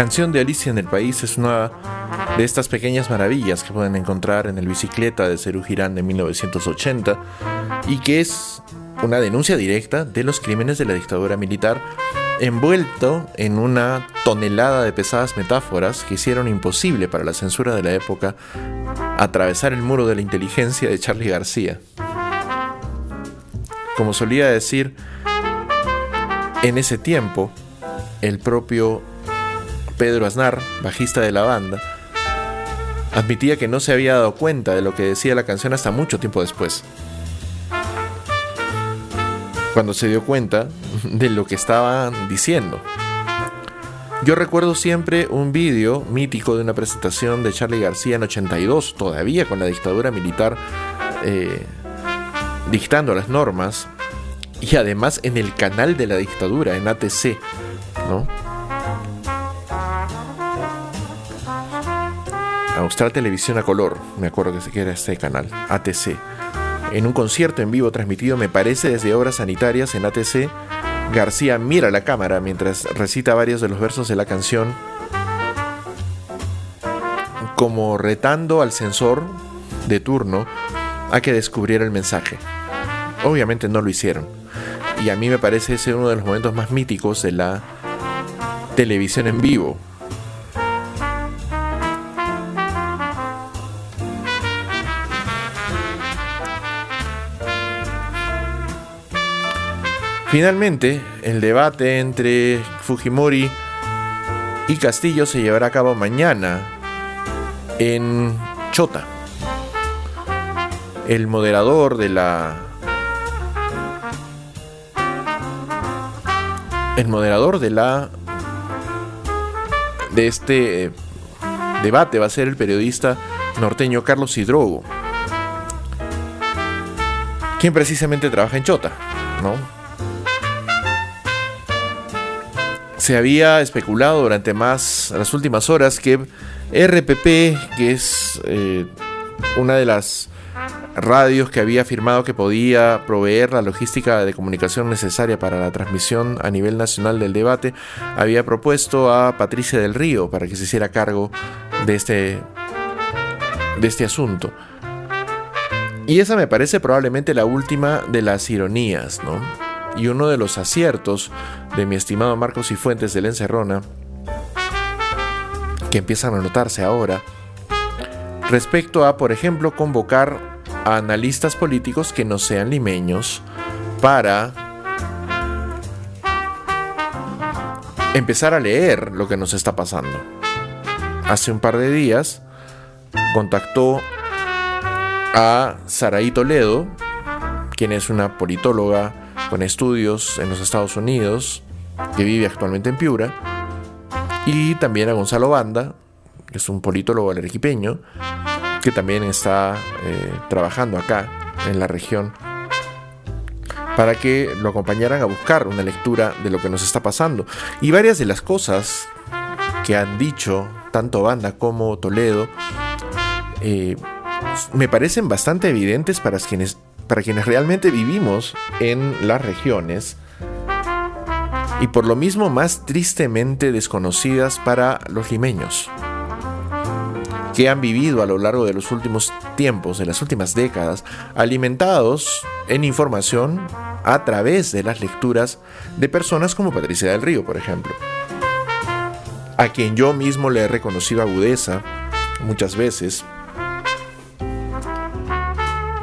Canción de Alicia en el País es una de estas pequeñas maravillas que pueden encontrar en el Bicicleta de Cerú Girán de 1980 y que es una denuncia directa de los crímenes de la dictadura militar envuelto en una tonelada de pesadas metáforas que hicieron imposible para la censura de la época atravesar el muro de la inteligencia de Charlie García. Como solía decir, en ese tiempo, el propio Pedro Aznar, bajista de la banda, admitía que no se había dado cuenta de lo que decía la canción hasta mucho tiempo después. Cuando se dio cuenta de lo que estaban diciendo. Yo recuerdo siempre un vídeo mítico de una presentación de Charlie García en 82, todavía con la dictadura militar eh, dictando las normas, y además en el canal de la dictadura, en ATC, ¿no? Austral Televisión a Color, me acuerdo que se queda este canal, ATC. En un concierto en vivo transmitido, me parece, desde Obras Sanitarias en ATC, García mira la cámara mientras recita varios de los versos de la canción, como retando al censor de turno a que descubriera el mensaje. Obviamente no lo hicieron. Y a mí me parece ese uno de los momentos más míticos de la televisión en vivo, Finalmente, el debate entre Fujimori y Castillo se llevará a cabo mañana en Chota. El moderador de la el moderador de la de este eh, debate va a ser el periodista norteño Carlos Hidrogo, quien precisamente trabaja en Chota, ¿no? Se había especulado durante más las últimas horas que RPP, que es eh, una de las radios que había afirmado que podía proveer la logística de comunicación necesaria para la transmisión a nivel nacional del debate, había propuesto a Patricia del Río para que se hiciera cargo de este, de este asunto. Y esa me parece probablemente la última de las ironías, ¿no? Y uno de los aciertos de mi estimado Marcos y Fuentes de la Encerrona, que empiezan a notarse ahora, respecto a, por ejemplo, convocar a analistas políticos que no sean limeños para empezar a leer lo que nos está pasando. Hace un par de días contactó a Saraí Toledo, quien es una politóloga con estudios en los Estados Unidos, que vive actualmente en Piura, y también a Gonzalo Banda, que es un politólogo arequipeño, que también está eh, trabajando acá en la región, para que lo acompañaran a buscar una lectura de lo que nos está pasando. Y varias de las cosas que han dicho tanto Banda como Toledo eh, me parecen bastante evidentes para quienes, para quienes realmente vivimos en las regiones y por lo mismo más tristemente desconocidas para los limeños que han vivido a lo largo de los últimos tiempos, de las últimas décadas, alimentados en información a través de las lecturas de personas como Patricia del Río, por ejemplo, a quien yo mismo le he reconocido agudeza muchas veces,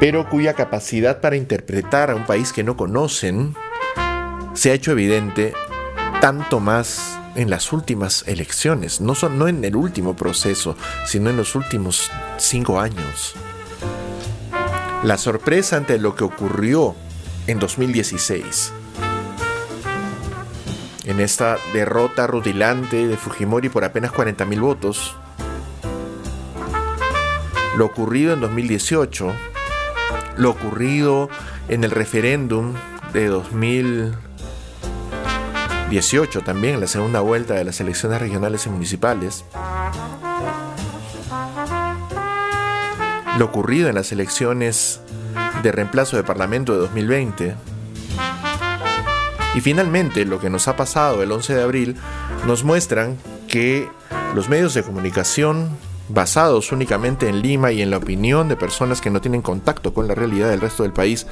pero cuya capacidad para interpretar a un país que no conocen se ha hecho evidente tanto más en las últimas elecciones, no, son, no en el último proceso, sino en los últimos cinco años. La sorpresa ante lo que ocurrió en 2016, en esta derrota rutilante de Fujimori por apenas 40.000 votos, lo ocurrido en 2018, lo ocurrido en el referéndum de 2000 18 también, la segunda vuelta de las elecciones regionales y municipales. Lo ocurrido en las elecciones de reemplazo de Parlamento de 2020. Y finalmente, lo que nos ha pasado el 11 de abril nos muestran que los medios de comunicación basados únicamente en Lima y en la opinión de personas que no tienen contacto con la realidad del resto del país,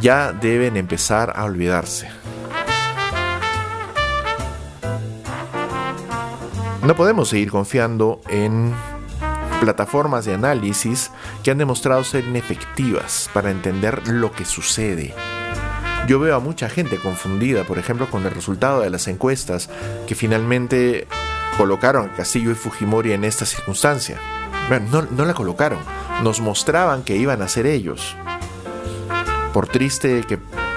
ya deben empezar a olvidarse. No podemos seguir confiando en plataformas de análisis que han demostrado ser inefectivas para entender lo que sucede. Yo veo a mucha gente confundida, por ejemplo, con el resultado de las encuestas que finalmente colocaron a Castillo y Fujimori en esta circunstancia. Bueno, no, la colocaron, nos mostraban que iban a ser ellos. Por triste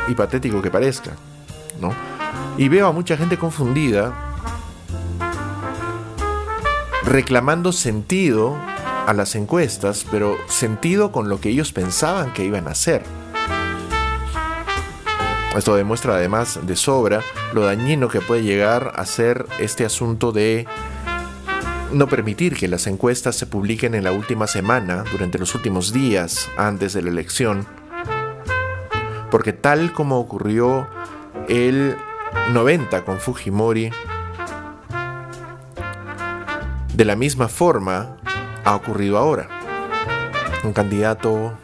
y patético que parezca, ¿no? Y veo a mucha gente confundida reclamando sentido a las encuestas, pero sentido con lo que ellos pensaban que iban a hacer. Esto demuestra además de sobra lo dañino que puede llegar a ser este asunto de no permitir que las encuestas se publiquen en la última semana, durante los últimos días antes de la elección. Porque tal como ocurrió el 90 con Fujimori, de la misma forma ha ocurrido ahora. Un candidato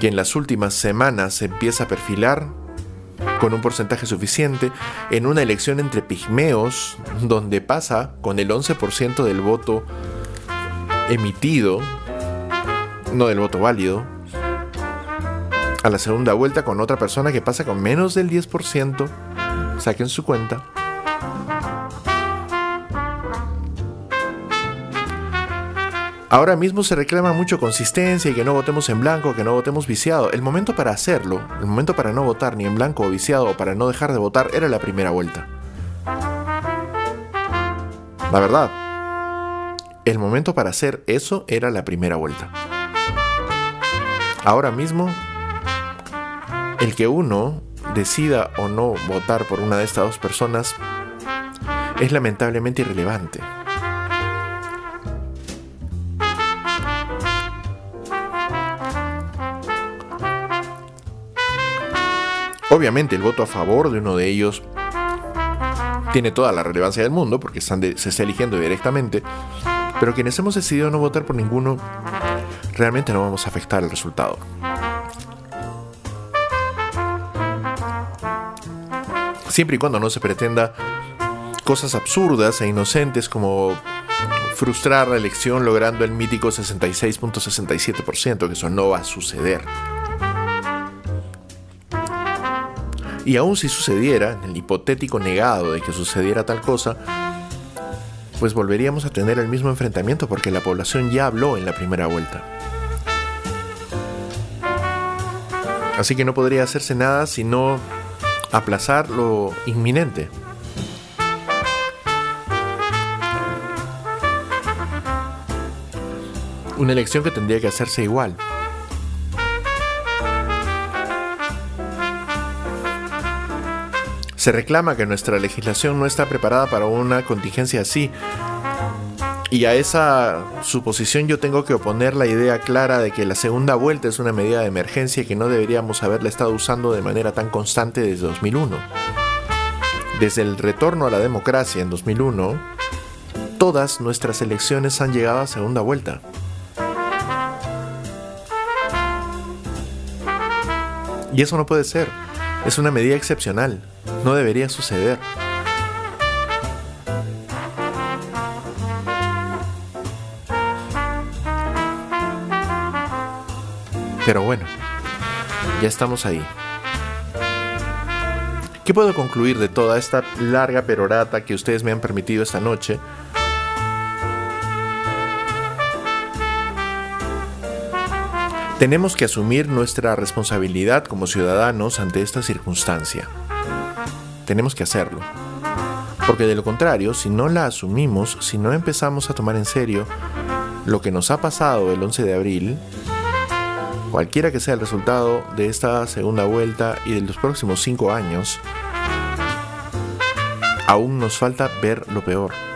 que en las últimas semanas se empieza a perfilar con un porcentaje suficiente en una elección entre pigmeos donde pasa con el 11% del voto emitido, no del voto válido, a la segunda vuelta con otra persona que pasa con menos del 10%, saquen su cuenta, Ahora mismo se reclama mucho consistencia y que no votemos en blanco, que no votemos viciado. El momento para hacerlo, el momento para no votar ni en blanco o viciado o para no dejar de votar era la primera vuelta. La verdad, el momento para hacer eso era la primera vuelta. Ahora mismo, el que uno decida o no votar por una de estas dos personas es lamentablemente irrelevante. Obviamente el voto a favor de uno de ellos tiene toda la relevancia del mundo porque se está eligiendo directamente, pero quienes hemos decidido no votar por ninguno, realmente no vamos a afectar el resultado. Siempre y cuando no se pretenda cosas absurdas e inocentes como frustrar la elección logrando el mítico 66.67%, que eso no va a suceder. Y aun si sucediera, en el hipotético negado de que sucediera tal cosa, pues volveríamos a tener el mismo enfrentamiento porque la población ya habló en la primera vuelta. Así que no podría hacerse nada sino aplazar lo inminente. Una elección que tendría que hacerse igual. Se reclama que nuestra legislación no está preparada para una contingencia así. Y a esa suposición yo tengo que oponer la idea clara de que la segunda vuelta es una medida de emergencia y que no deberíamos haberla estado usando de manera tan constante desde 2001. Desde el retorno a la democracia en 2001, todas nuestras elecciones han llegado a segunda vuelta. Y eso no puede ser. Es una medida excepcional. No debería suceder. Pero bueno, ya estamos ahí. ¿Qué puedo concluir de toda esta larga perorata que ustedes me han permitido esta noche? Tenemos que asumir nuestra responsabilidad como ciudadanos ante esta circunstancia. Tenemos que hacerlo. Porque de lo contrario, si no la asumimos, si no empezamos a tomar en serio lo que nos ha pasado el 11 de abril, cualquiera que sea el resultado de esta segunda vuelta y de los próximos cinco años, aún nos falta ver lo peor.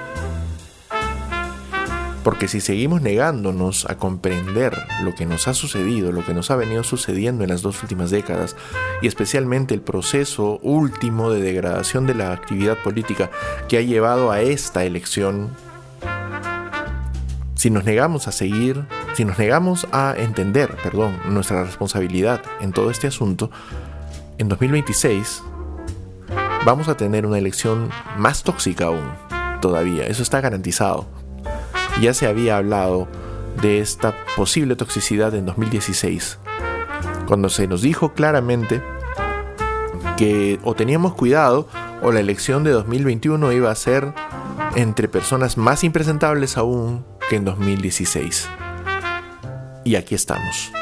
Porque si seguimos negándonos a comprender lo que nos ha sucedido, lo que nos ha venido sucediendo en las dos últimas décadas, y especialmente el proceso último de degradación de la actividad política que ha llevado a esta elección, si nos negamos a seguir, si nos negamos a entender, perdón, nuestra responsabilidad en todo este asunto, en 2026 vamos a tener una elección más tóxica aún, todavía, eso está garantizado. Ya se había hablado de esta posible toxicidad en 2016, cuando se nos dijo claramente que o teníamos cuidado o la elección de 2021 iba a ser entre personas más impresentables aún que en 2016. Y aquí estamos.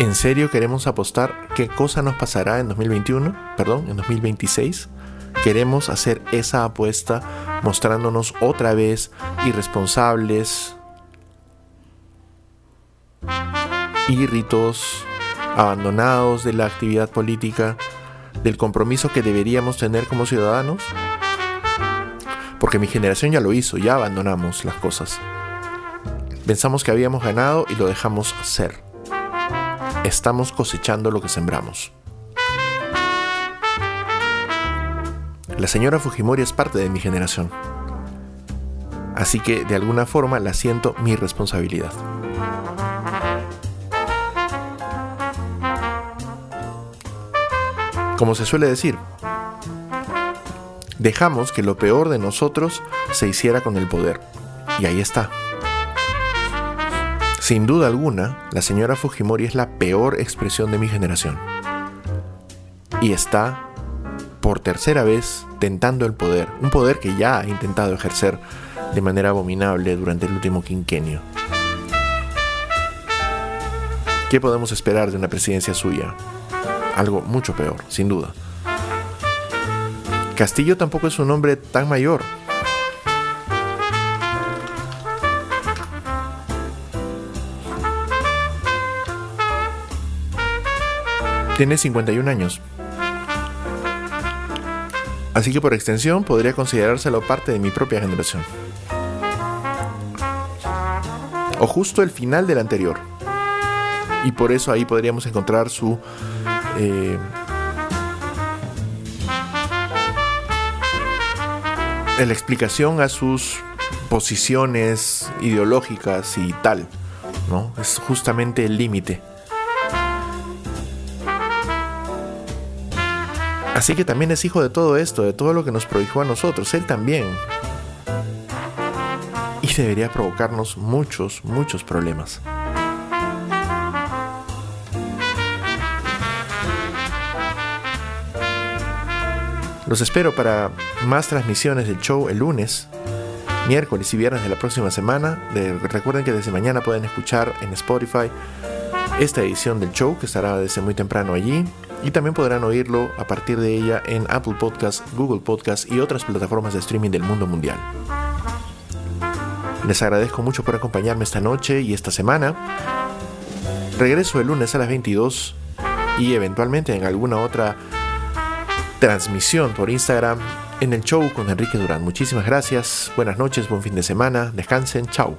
¿En serio queremos apostar qué cosa nos pasará en 2021? Perdón, en 2026 queremos hacer esa apuesta mostrándonos otra vez irresponsables, irritos, abandonados de la actividad política, del compromiso que deberíamos tener como ciudadanos? Porque mi generación ya lo hizo, ya abandonamos las cosas. Pensamos que habíamos ganado y lo dejamos ser. Estamos cosechando lo que sembramos. La señora Fujimori es parte de mi generación. Así que de alguna forma la siento mi responsabilidad. Como se suele decir, dejamos que lo peor de nosotros se hiciera con el poder. Y ahí está. Sin duda alguna, la señora Fujimori es la peor expresión de mi generación. Y está por tercera vez tentando el poder, un poder que ya ha intentado ejercer de manera abominable durante el último quinquenio. ¿Qué podemos esperar de una presidencia suya? Algo mucho peor, sin duda. Castillo tampoco es un hombre tan mayor. Tiene 51 años. Así que por extensión podría considerárselo parte de mi propia generación. O justo el final del anterior. Y por eso ahí podríamos encontrar su... Eh, la explicación a sus posiciones ideológicas y tal. ¿no? Es justamente el límite. Así que también es hijo de todo esto, de todo lo que nos prohijó a nosotros, él también. Y debería provocarnos muchos, muchos problemas. Los espero para más transmisiones del show el lunes, miércoles y viernes de la próxima semana. recuerden que desde mañana pueden escuchar en Spotify esta edición del show que estará desde muy temprano allí y también podrán oírlo a partir de ella en Apple Podcasts, Google Podcasts y otras plataformas de streaming del mundo mundial. Les agradezco mucho por acompañarme esta noche y esta semana. Regreso el lunes a las 22 y eventualmente en alguna otra transmisión por Instagram en el show con Enrique Durán. Muchísimas gracias, buenas noches, buen fin de semana, descansen, chao.